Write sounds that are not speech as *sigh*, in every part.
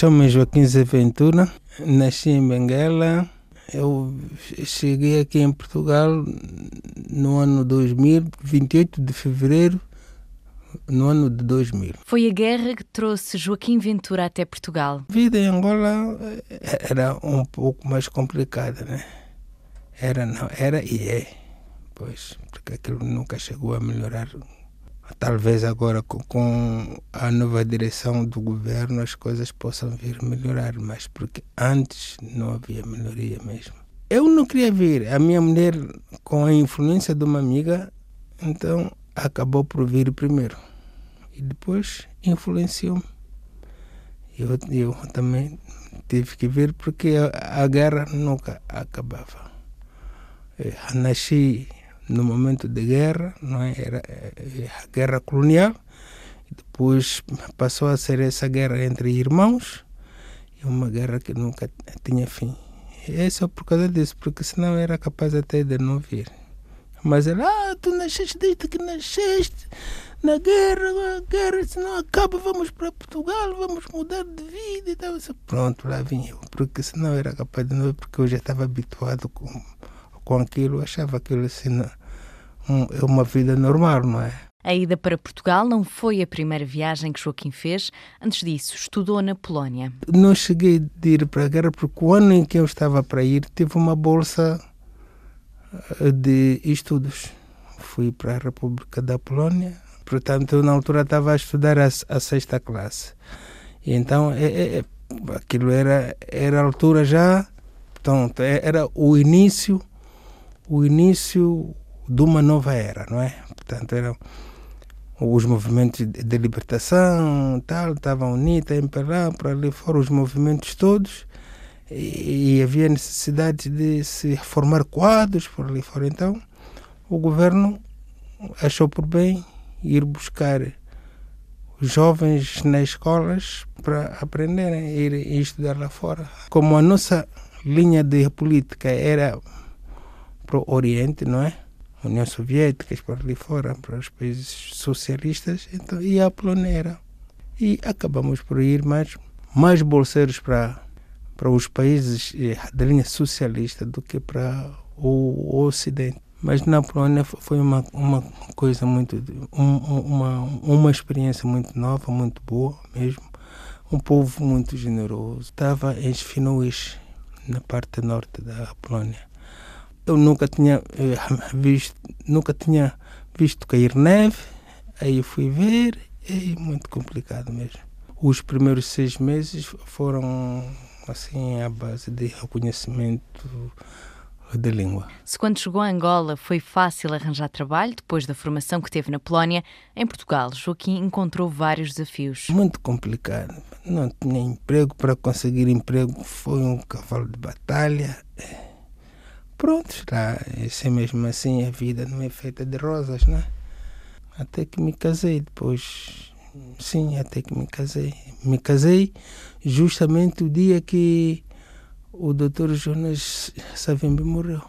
chamo-me Joaquim Zé Ventura, nasci em Benguela. Eu cheguei aqui em Portugal no ano 2000, 28 de fevereiro no ano de 2000. Foi a guerra que trouxe Joaquim Ventura até Portugal. A vida em Angola eh, era um pouco mais complicada, né? Era, não, era e é, pois, porque aquilo nunca chegou a melhorar. Talvez agora com a nova direção do governo as coisas possam vir melhorar, mas porque antes não havia melhoria mesmo. Eu não queria vir. A minha mulher, com a influência de uma amiga, então acabou por vir primeiro. E depois influenciou-me. Eu, eu também tive que vir porque a, a guerra nunca acabava. Eu nasci no momento de guerra, não é? era a guerra colonial, depois passou a ser essa guerra entre irmãos, e uma guerra que nunca tinha fim. É só por causa disso, porque senão era capaz até de não vir. Mas ela, ah, tu nasceste desde que nasceste na guerra, a guerra, se não acaba, vamos para Portugal, vamos mudar de vida e tal. Pronto, lá vim eu, porque senão era capaz de não, porque eu já estava habituado com, com aquilo, achava aquilo assim, é uma vida normal, não é? A ida para Portugal não foi a primeira viagem que Joaquim fez. Antes disso, estudou na Polónia. Não cheguei de ir para a guerra porque o ano em que eu estava para ir, tive uma bolsa de estudos. Fui para a República da Polónia, portanto, eu na altura estava a estudar a, a sexta classe. E então, é, é, é, aquilo era, era a altura já, portanto, é, era o início, o início de uma nova era, não é? Portanto, eram os movimentos de libertação, tal, estavam unidos, lá, por ali fora, os movimentos todos e havia necessidade de se formar quadros por ali fora. Então, o governo achou por bem ir buscar jovens nas escolas para aprenderem, ir estudar lá fora. Como a nossa linha de política era para o Oriente, não é? União Soviética, para ali fora, para os países socialistas, então ia a Polônia. E acabamos por ir mais, mais bolseiros para para os países eh, da linha socialista do que para o Ocidente. Mas na Polônia foi uma, uma coisa muito, um, uma, uma experiência muito nova, muito boa mesmo. Um povo muito generoso. Estava em Świnoujście, na parte norte da Polônia. Eu nunca tinha eh, visto, nunca tinha visto cair neve. Aí fui ver, é muito complicado mesmo. Os primeiros seis meses foram assim à base de reconhecimento de língua. Se quando chegou a Angola foi fácil arranjar trabalho depois da formação que teve na Polónia, em Portugal, Joaquim encontrou vários desafios. Muito complicado. Não tinha emprego, para conseguir emprego foi um cavalo de batalha. Pronto, lá, esse mesmo assim a vida não é feita de rosas, né? Até que me casei depois Sim, até que me casei. Me casei justamente o dia que o doutor Jonas Savimbi morreu.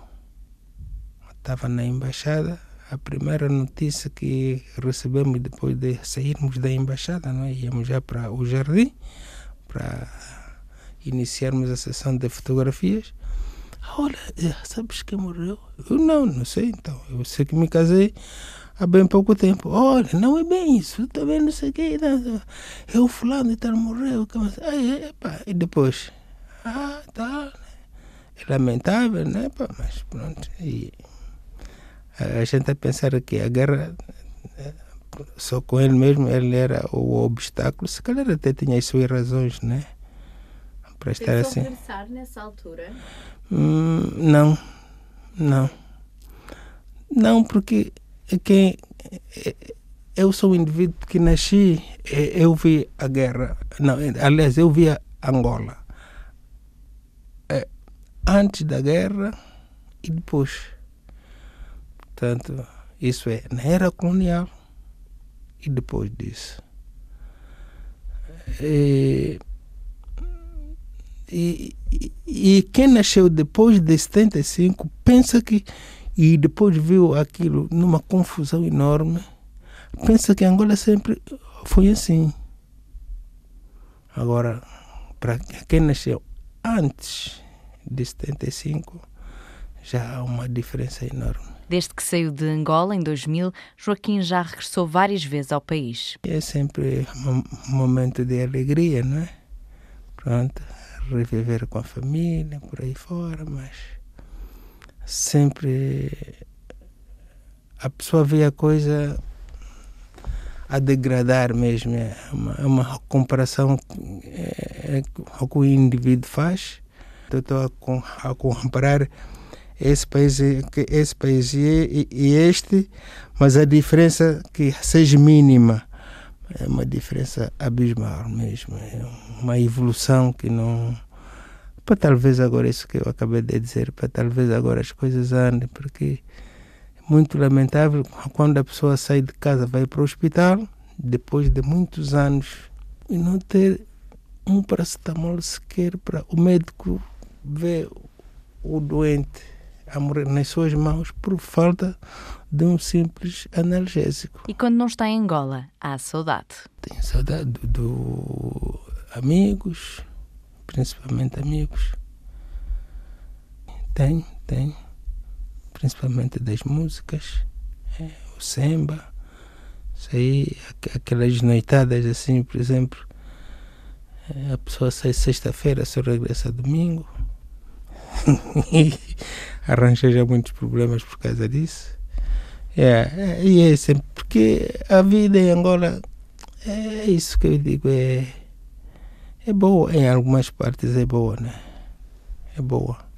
Estava na embaixada. A primeira notícia que recebemos depois de sairmos da embaixada, não é? íamos já para o jardim para iniciarmos a sessão de fotografias. Olha, eh, sabes quem morreu? Eu não, não sei. Então, eu sei que me casei há bem pouco tempo. Olha, não é bem isso, também não sei o que. É o fulano e tal morreu. Aí, epa, e depois, ah, tá. É lamentável, né? Mas pronto. E a gente a pensar que a guerra, é, só com ele mesmo, ele era o obstáculo. Se calhar até tinha as suas razões, né? Para estar Pensou assim. pensar nessa altura? Hum, não, não. Não, porque quem eu sou um indivíduo que nasci, eu vi a guerra, não, aliás, eu vi a Angola é, antes da guerra e depois. Portanto, isso é na era colonial e depois disso. E, e, e quem nasceu depois de 75 pensa que e depois viu aquilo numa confusão enorme, pensa que Angola sempre foi assim. Agora, para quem nasceu antes de 75, já há uma diferença enorme. Desde que saiu de Angola em 2000, Joaquim já regressou várias vezes ao país. É sempre um momento de alegria, não é? Pronto, reviver com a família, por aí fora, mas sempre a pessoa vê a coisa a degradar mesmo. É uma, é uma comparação é, é, que o indivíduo faz. Eu estou a, a comparar esse país, esse país e, e, este, mas a diferença que seja mínima é uma diferença abismal mesmo. É uma evolução que não. Para talvez agora isso que eu acabei de dizer, para talvez agora as coisas andem, porque é muito lamentável quando a pessoa sai de casa, vai para o hospital, depois de muitos anos, e não ter um paracetamol sequer para o médico ver o doente a morrer nas suas mãos por falta de um simples analgésico. E quando não está em Angola, há saudade? Tenho saudade do, do amigos, principalmente amigos. Tenho, tenho. Principalmente das músicas, é, o samba, aí, aquelas noitadas assim, por exemplo, é, a pessoa sai sexta-feira, só regressa domingo. *laughs* arranjei já muitos problemas por causa disso. É, é, e é sempre porque a vida em Angola é isso que eu digo, é, é boa, em algumas partes é boa, né? É boa.